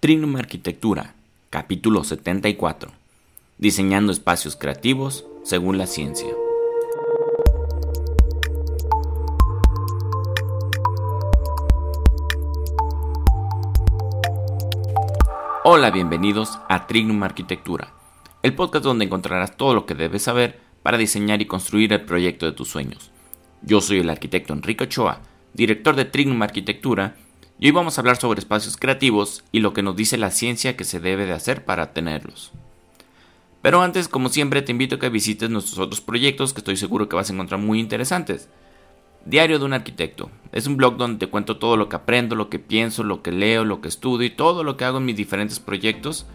Trinum Arquitectura, capítulo 74. Diseñando espacios creativos según la ciencia. Hola, bienvenidos a Trignum Arquitectura, el podcast donde encontrarás todo lo que debes saber para diseñar y construir el proyecto de tus sueños. Yo soy el arquitecto Enrique Ochoa, director de Trignum Arquitectura, y hoy vamos a hablar sobre espacios creativos y lo que nos dice la ciencia que se debe de hacer para tenerlos. Pero antes, como siempre, te invito a que visites nuestros otros proyectos que estoy seguro que vas a encontrar muy interesantes. Diario de un arquitecto. Es un blog donde te cuento todo lo que aprendo, lo que pienso, lo que leo, lo que estudio y todo lo que hago en mis diferentes proyectos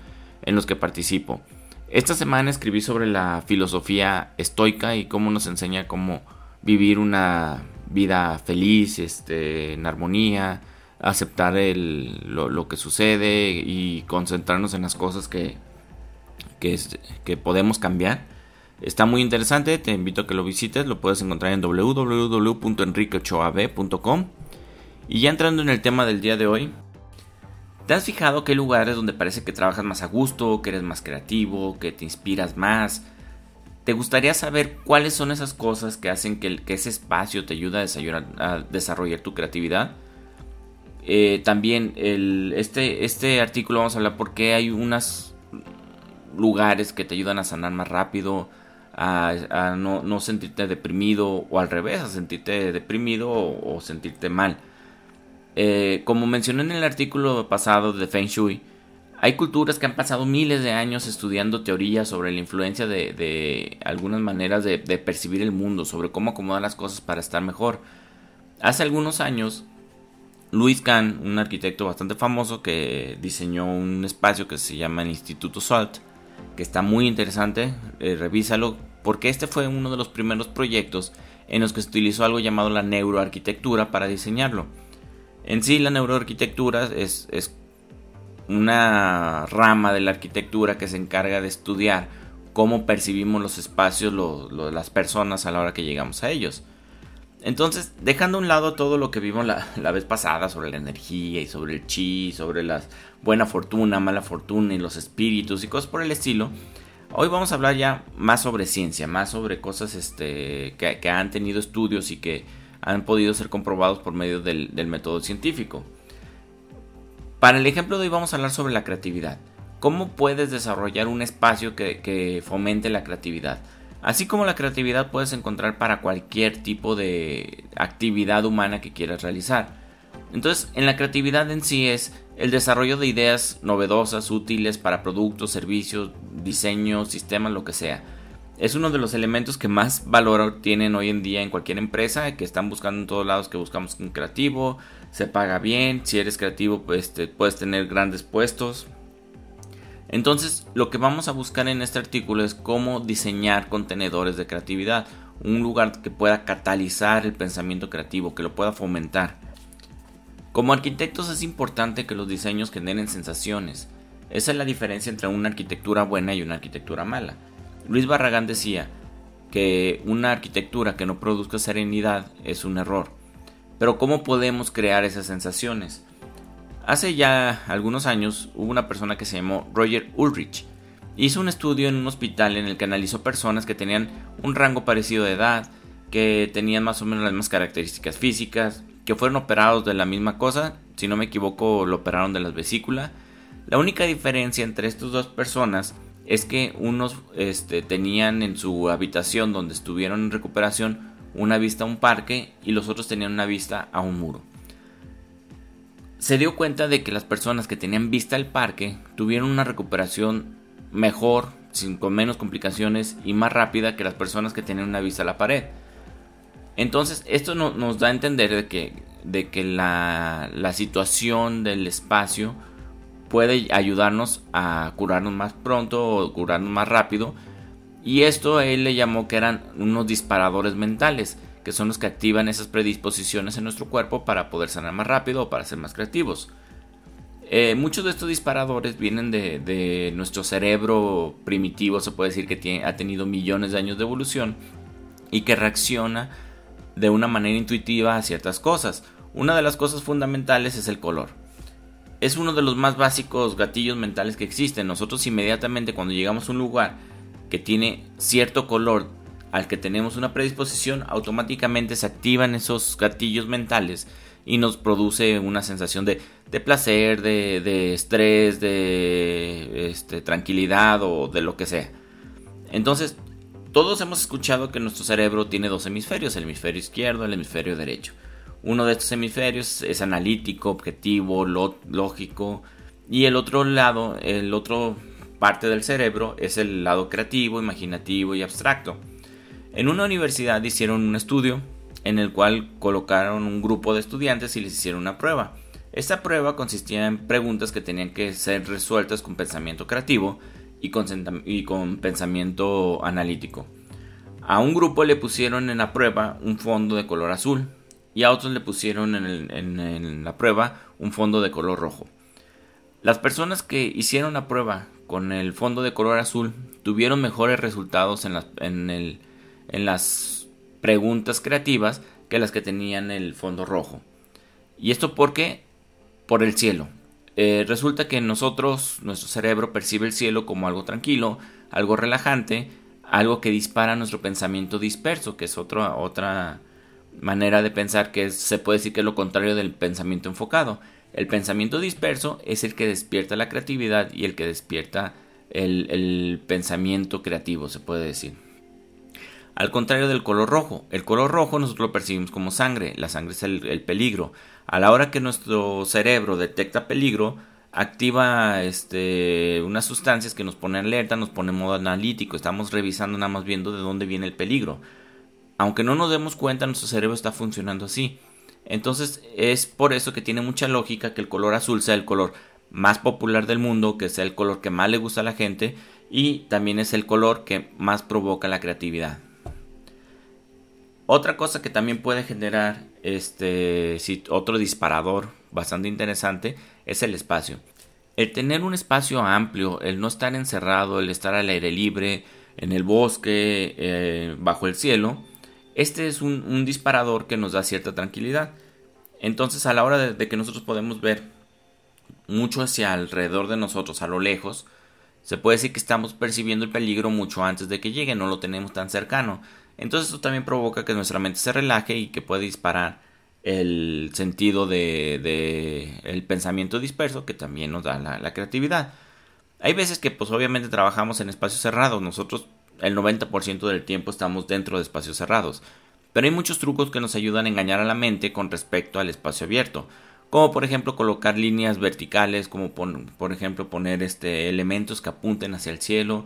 en los que participo. Esta semana escribí sobre la filosofía estoica y cómo nos enseña cómo vivir una vida feliz, este, en armonía, aceptar el, lo, que sucede y concentrarnos en las cosas que, que, podemos cambiar. Está muy interesante, te invito a que lo visites, lo puedes encontrar en www.enriqueochoab.com. Y ya entrando en el tema del día de hoy, ¿te has fijado que hay lugares donde parece que trabajas más a gusto, que eres más creativo, que te inspiras más? ¿Te gustaría saber cuáles son esas cosas que hacen que, que ese espacio te ayude a desarrollar tu creatividad? Eh, también este, este artículo vamos a hablar porque hay unos lugares que te ayudan a sanar más rápido, a, no, sentirte deprimido o al revés, a sentirte deprimido o, sentirte mal. Eh, como mencioné en el artículo pasado de Feng Shui, hay culturas que han pasado miles de años estudiando teorías sobre la influencia de, algunas maneras de, de percibir el mundo, sobre cómo acomodar las cosas para estar mejor. Hace algunos años Luis Kahn, un arquitecto bastante famoso que diseñó un espacio que se llama el Instituto SALT, que está muy interesante, eh, revísalo, porque este fue uno de los primeros proyectos en los que se utilizó algo llamado la neuroarquitectura para diseñarlo. En sí, la neuroarquitectura es, es una rama de la arquitectura que se encarga de estudiar cómo percibimos los espacios, las personas a la hora que llegamos a ellos. Entonces, dejando a un lado todo lo que vimos la, vez pasada sobre la energía y sobre el chi, sobre la buena fortuna, mala fortuna y los espíritus y cosas por el estilo, hoy vamos a hablar ya más sobre ciencia, más sobre cosas este, que, han tenido estudios y que han podido ser comprobados por medio del, método científico. Para el ejemplo de hoy vamos a hablar sobre la creatividad. ¿Cómo puedes desarrollar un espacio que fomente la creatividad? Así como la creatividad puedes encontrar para cualquier tipo de actividad humana que quieras realizar. Entonces, en la creatividad en sí es el desarrollo de ideas novedosas, útiles para productos, servicios, diseños, sistemas, lo que sea. Es uno de los elementos que más valor tienen hoy en día en cualquier empresa, que están buscando en todos lados que buscamos un creativo, se paga bien, si eres creativo pues puedes tener grandes puestos, entonces, lo que vamos a buscar en este artículo es cómo diseñar contenedores de creatividad, un lugar que pueda catalizar el pensamiento creativo, que lo pueda fomentar. Como arquitectos es importante que los diseños generen sensaciones. Esa es la diferencia entre una arquitectura buena y una arquitectura mala. Luis Barragán decía que una arquitectura que no produzca serenidad es un error. Pero ¿cómo podemos crear esas sensaciones? Hace ya algunos años hubo una persona que se llamó Roger Ulrich. Hizo un estudio en un hospital en el que analizó personas que tenían un rango parecido de edad, que tenían más o menos las mismas características físicas, que fueron operados de la misma cosa, si no me equivoco lo operaron de las vesículas. La única diferencia entre estas dos personas es que unos este, tenían en su habitación donde estuvieron en recuperación una vista a un parque y los otros tenían una vista a un muro se dio cuenta de que las personas que tenían vista al parque tuvieron una recuperación mejor, sin, con menos complicaciones y más rápida que las personas que tenían una vista a la pared. Entonces, esto nos da a entender de que, de que la, la situación del espacio puede ayudarnos a curarnos más pronto o curarnos más rápido. Y esto él le llamó que eran unos disparadores mentales que son los que activan esas predisposiciones en nuestro cuerpo para poder sanar más rápido o para ser más creativos. Eh, muchos de estos disparadores vienen de, nuestro cerebro primitivo, se puede decir que ha tenido millones de años de evolución y que reacciona de una manera intuitiva a ciertas cosas. Una de las cosas fundamentales es el color. es uno de los más básicos gatillos mentales que existen. Nosotros inmediatamente cuando llegamos a un lugar que tiene cierto color al que tenemos una predisposición, automáticamente se activan esos gatillos mentales y nos produce una sensación de, placer, de, estrés, de este, tranquilidad o de lo que sea. Entonces, todos hemos escuchado que nuestro cerebro tiene dos hemisferios, el hemisferio izquierdo y el hemisferio derecho. Uno de estos hemisferios es analítico, objetivo, lógico, y el otro lado, el otro parte del cerebro es el lado creativo, imaginativo y abstracto. En una universidad hicieron un estudio en el cual colocaron un grupo de estudiantes y les hicieron una prueba. Esta prueba consistía en preguntas que tenían que ser resueltas con pensamiento creativo y con, pensamiento analítico. A un grupo le pusieron en la prueba un fondo de color azul y a otros le pusieron en, la prueba un fondo de color rojo. Las personas que hicieron la prueba con el fondo de color azul tuvieron mejores resultados en las preguntas creativas que las que tenían el fondo rojo. ¿Y esto por qué? Por el cielo. Eh, resulta que nosotros, nuestro cerebro percibe el cielo como algo tranquilo, algo relajante, algo que dispara nuestro pensamiento disperso, que es otra otra manera de pensar que se puede decir que es lo contrario del pensamiento enfocado. El pensamiento disperso es el que despierta la creatividad y el que despierta el pensamiento creativo, se puede decir. Al contrario del color rojo, el color rojo nosotros lo percibimos como sangre, la sangre es el, peligro. A la hora que nuestro cerebro detecta peligro, activa este, unas sustancias que nos ponen alerta, nos pone en modo analítico, estamos revisando nada más viendo de dónde viene el peligro. Aunque no nos demos cuenta, nuestro cerebro está funcionando así. Entonces es por eso que tiene mucha lógica que el color azul sea el color más popular del mundo, que sea el color que más le gusta a la gente y también es el color que más provoca la creatividad. Otra cosa que también puede generar este otro disparador bastante interesante es el espacio. El tener un espacio amplio, el no estar encerrado, el estar al aire libre, en el bosque, eh, bajo el cielo, este es un, disparador que nos da cierta tranquilidad. Entonces a la hora de, de que nosotros podemos ver mucho hacia alrededor de nosotros, a lo lejos, se puede decir que estamos percibiendo el peligro mucho antes de que llegue, no lo tenemos tan cercano. Entonces esto también provoca que nuestra mente se relaje y que pueda disparar el sentido de, el pensamiento disperso que también nos da la, creatividad. Hay veces que pues obviamente trabajamos en espacios cerrados, nosotros el 90% del tiempo estamos dentro de espacios cerrados, pero hay muchos trucos que nos ayudan a engañar a la mente con respecto al espacio abierto, como por ejemplo colocar líneas verticales, como por ejemplo poner este, elementos que apunten hacia el cielo,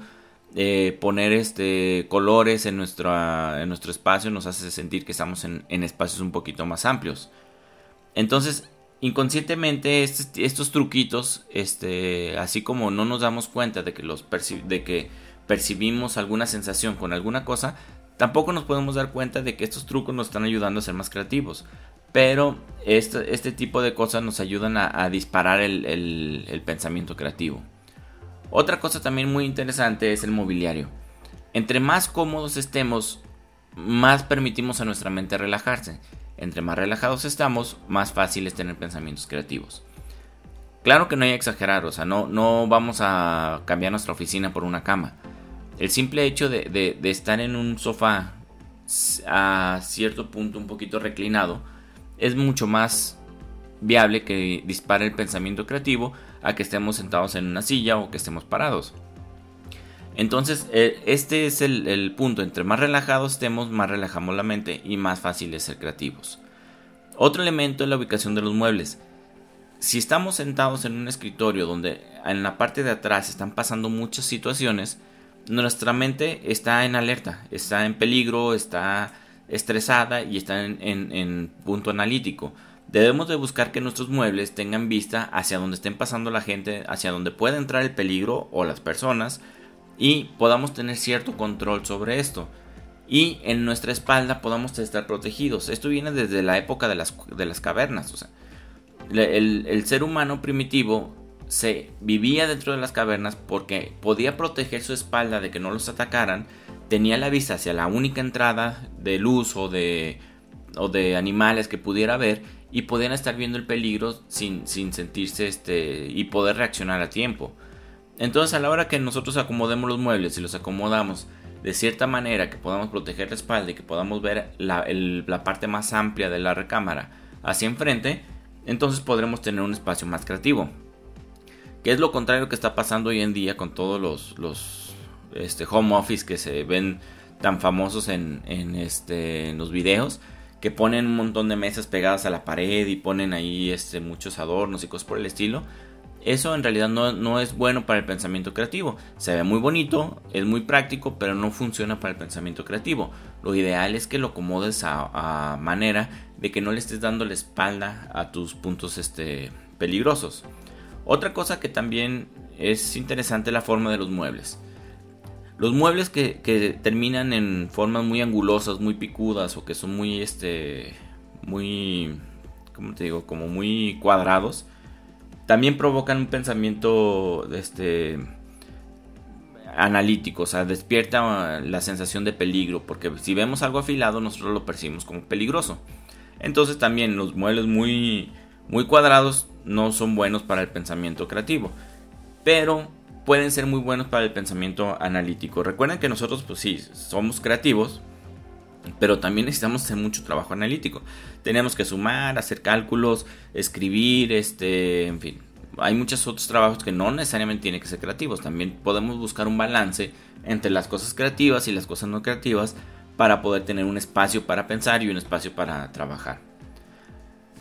eh, poner este colores en, en nuestro espacio nos hace sentir que estamos en, espacios un poquito más amplios. Entonces, inconscientemente estos truquitos, este, así como no nos damos cuenta de que, los de que percibimos alguna sensación con alguna cosa, tampoco nos podemos dar cuenta de que estos trucos nos están ayudando a ser más creativos. Pero este, este tipo de cosas nos ayudan a, disparar el pensamiento creativo. Otra cosa también muy interesante es el mobiliario. Entre más cómodos estemos, más permitimos a nuestra mente relajarse. Entre más relajados estamos, más fácil es tener pensamientos creativos. Claro que no hay que exagerar, o sea, no, no vamos a cambiar nuestra oficina por una cama. El simple hecho de, de estar en un sofá a cierto punto un poquito reclinado es mucho más viable que dispare el pensamiento creativo a que estemos sentados en una silla o que estemos parados. Entonces, eh, este es el, punto. Entre más relajados estemos, más relajamos la mente y más fácil es ser creativos. Otro elemento es la ubicación de los muebles. Si estamos sentados en un escritorio donde en la parte de atrás están pasando muchas situaciones, nuestra mente está en alerta, está en peligro, está estresada y está en punto analítico. Debemos de buscar que nuestros muebles tengan vista hacia donde estén pasando la gente, hacia donde pueda entrar el peligro o las personas y podamos tener cierto control sobre esto. Y en nuestra espalda podamos estar protegidos. Esto viene desde la época de las, de las cavernas. O sea, el, el ser humano primitivo se vivía dentro de las cavernas porque podía proteger su espalda de que no los atacaran. Tenía la vista hacia la única entrada de luz o de, o de animales que pudiera ver y podían estar viendo el peligro sin, sin sentirse este y poder reaccionar a tiempo. Entonces a la hora que nosotros acomodemos los muebles y los acomodamos de cierta manera que podamos proteger la espalda y que podamos ver la, la parte más amplia de la recámara hacia enfrente, entonces podremos tener un espacio más creativo. Que es lo contrario que está pasando hoy en día con todos los, los este, home office que se ven tan famosos en, en, este, en los videos que ponen un montón de mesas pegadas a la pared y ponen ahí este, muchos adornos y cosas por el estilo. Eso en realidad no, es bueno para el pensamiento creativo. Se ve muy bonito, es muy práctico, pero no funciona para el pensamiento creativo. Lo ideal es que lo acomodes a, manera de que no le estés dando la espalda a tus puntos este, peligrosos. Otra cosa que también es interesante la forma de los muebles. Los muebles que, terminan en formas muy angulosas, muy picudas o que son muy, este, muy, ¿cómo te digo? Como muy cuadrados, también provocan un pensamiento, este, analítico, o sea, despierta la sensación de peligro, porque si vemos algo afilado nosotros lo percibimos como peligroso. Entonces también los muebles muy, muy cuadrados no son buenos para el pensamiento creativo, pero pueden ser muy buenos para el pensamiento analítico. Recuerden que nosotros, pues sí, somos creativos, pero también necesitamos hacer mucho trabajo analítico. Tenemos que sumar, hacer cálculos, escribir, este, en fin. Hay muchos otros trabajos que no necesariamente tienen que ser creativos. También podemos buscar un balance entre las cosas creativas y las cosas no creativas para poder tener un espacio para pensar y un espacio para trabajar.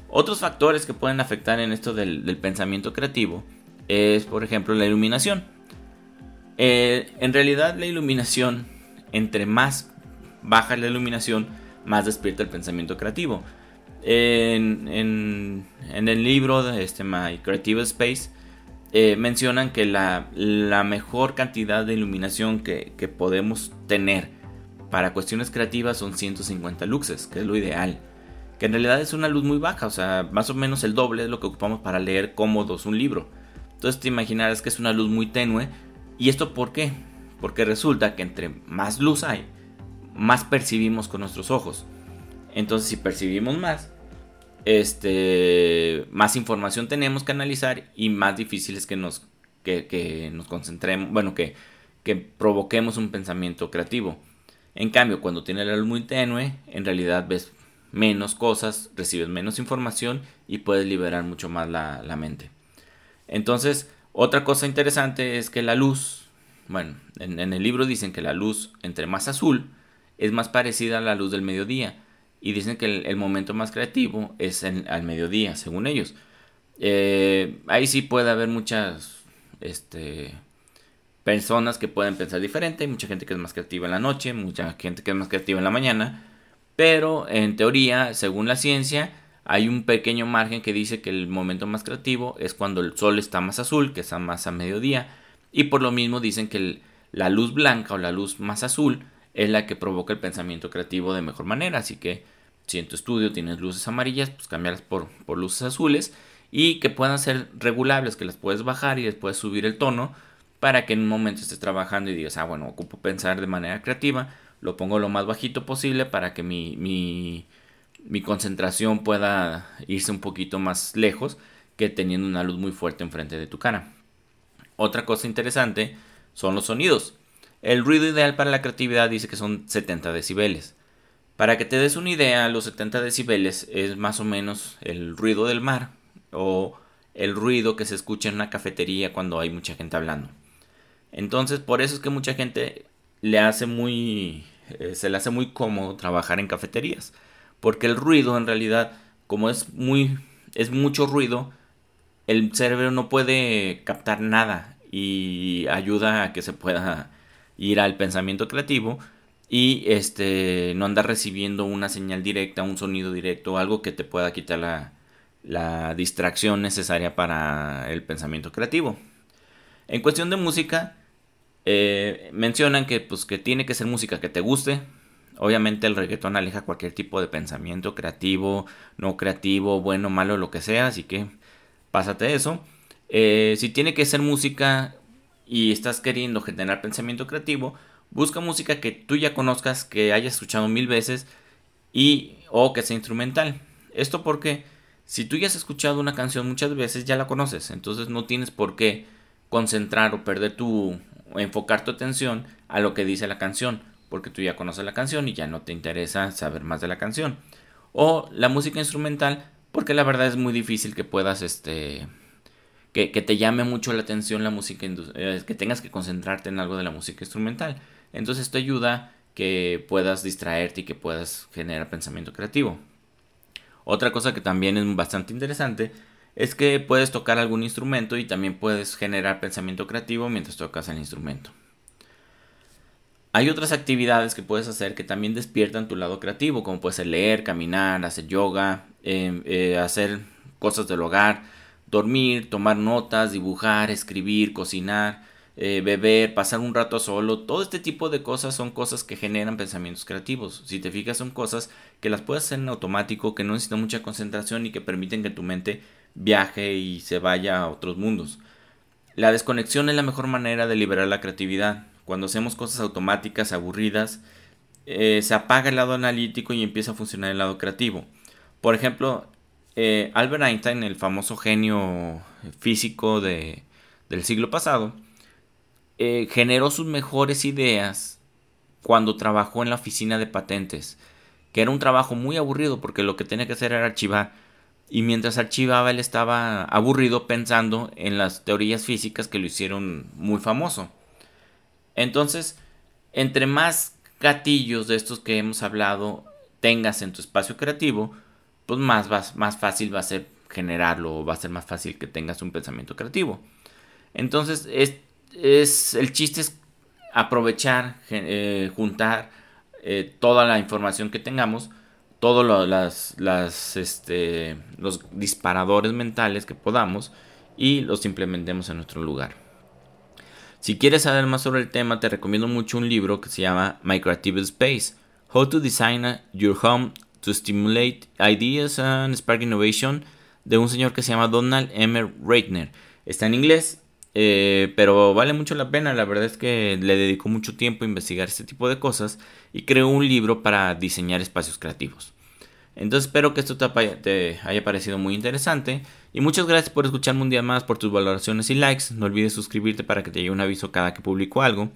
Otros factores que pueden afectar en esto del, del pensamiento creativo es, por ejemplo, la iluminación. Eh, en realidad la iluminación, entre más baja la iluminación, más despierta el pensamiento creativo. En, el libro de este, My Creative Space eh, mencionan que la, mejor cantidad de iluminación que, podemos tener para cuestiones creativas son 150 luxes, que es lo ideal. Que en realidad es una luz muy baja, o sea, más o menos el doble es lo que ocupamos para leer cómodos un libro. Entonces te imaginarás que es una luz muy tenue ¿Y esto por qué? Porque resulta que entre más luz hay, más percibimos con nuestros ojos. Entonces, si percibimos más, este, más información tenemos que analizar y más difícil es que nos, que, nos concentremos, bueno, que, que provoquemos un pensamiento creativo. En cambio, cuando tienes la luz muy tenue, en realidad ves menos cosas, recibes menos información y puedes liberar mucho más la, la mente. Entonces, otra cosa interesante es que la luz, bueno, en, el libro dicen que la luz entre más azul es más parecida a la luz del mediodía y dicen que el, momento más creativo es al mediodía, según ellos. Eh, ahí sí puede haber muchas este, personas que pueden pensar diferente, mucha gente que es más creativa en la noche, mucha gente que es más creativa en la mañana, pero en teoría, según la ciencia, hay un pequeño margen que dice que el momento más creativo es cuando el sol está más azul, que está más a mediodía, y por lo mismo dicen que la luz blanca o la luz más azul es la que provoca el pensamiento creativo de mejor manera. Así que si en tu estudio tienes luces amarillas, pues cambiarlas por, luces azules y que puedan ser regulables, que las puedes bajar y después subir el tono para que en un momento estés trabajando y digas, ah, bueno, ocupo pensar de manera creativa, lo pongo lo más bajito posible para que mi, mi mi concentración pueda irse un poquito más lejos que teniendo una luz muy fuerte enfrente de tu cara. Otra cosa interesante son los sonidos. El ruido ideal para la creatividad dice que son 70 decibeles. Para que te des una idea, los 70 decibeles es más o menos el ruido del mar o el ruido que se escucha en una cafetería cuando hay mucha gente hablando. Entonces, por eso es que mucha gente le hace muy eh, se le hace muy cómodo trabajar en cafeterías porque el ruido en realidad, como es muy es mucho ruido, el cerebro no puede captar nada y ayuda a que se pueda ir al pensamiento creativo y este no anda recibiendo una señal directa, un sonido directo, algo que te pueda quitar la, la distracción necesaria para el pensamiento creativo. En cuestión de música, eh, mencionan que, pues, que tiene que ser música que te guste, Obviamente el reggaetón aleja cualquier tipo de pensamiento creativo, no creativo, bueno, malo, lo que sea, así que pásate eso. Eh, si tiene que ser música y estás queriendo generar pensamiento creativo, busca música que tú ya conozcas, que hayas escuchado mil veces y o que sea instrumental. Esto porque Si tú ya has escuchado una canción muchas veces, ya la conoces, entonces no tienes por qué concentrar o perder tu o enfocar tu atención a lo que dice la canción, porque tú ya conoces la canción y ya no te interesa saber más de la canción. O la música instrumental, porque la verdad es muy difícil que puedas este que, te llame mucho la atención la música, eh, que tengas que concentrarte en algo de la música instrumental. Entonces esto ayuda que puedas distraerte y que puedas generar pensamiento creativo. Otra cosa que también es bastante interesante es que puedes tocar algún instrumento y también puedes generar pensamiento creativo mientras tocas el instrumento. Hay otras actividades que puedes hacer que también despiertan tu lado creativo, como puede ser leer, caminar, hacer yoga, em, eh, hacer cosas del hogar, dormir, tomar notas, dibujar, escribir, cocinar, eh, beber, pasar un rato solo, todo este tipo de cosas son cosas que generan pensamientos creativos. Si te fijas son cosas que las puedes hacer en automático, que no necesitan mucha concentración y que permiten que tu mente viaje y se vaya a otros mundos. La desconexión es la mejor manera de liberar la creatividad. Cuando hacemos cosas automáticas, aburridas, eh, se apaga el lado analítico y empieza a funcionar el lado creativo. Por ejemplo, eh, Albert Einstein, el famoso genio físico de, del siglo pasado, eh, generó sus mejores ideas cuando trabajó en la oficina de patentes, que era un trabajo muy aburrido porque lo que tenía que hacer era archivar. Y mientras archivaba él estaba aburrido pensando en las teorías físicas que lo hicieron muy famoso. Entonces, entre más gatillos de estos que hemos hablado tengas en tu espacio creativo, pues más, más fácil va a ser generarlo o va a ser más fácil que tengas un pensamiento creativo. Entonces, es, es el chiste es aprovechar, eh, juntar eh, toda la información que tengamos, todos las, este, los disparadores mentales que podamos y los implementemos en nuestro lugar. Si quieres saber más sobre el tema, te recomiendo mucho un libro que se llama My Creative Space, How to Design Your Home to Stimulate Ideas and Spark Innovation, de un señor que se llama Donald M. Reitner. Está en inglés, eh, pero vale mucho la pena. La verdad es que le dedicó mucho tiempo a investigar este tipo de cosas y creó un libro para diseñar espacios creativos. Entonces espero que esto te, haya parecido muy interesante. Y muchas gracias por escucharme un día más, por tus valoraciones y likes. No olvides suscribirte para que te llegue un aviso cada que publico algo.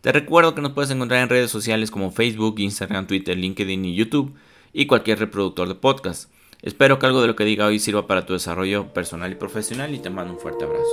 Te recuerdo que nos puedes encontrar en redes sociales como Facebook, Instagram, Twitter, LinkedIn y YouTube y cualquier reproductor de podcast. Espero que algo de lo que diga hoy sirva para tu desarrollo personal y profesional y te mando un fuerte abrazo.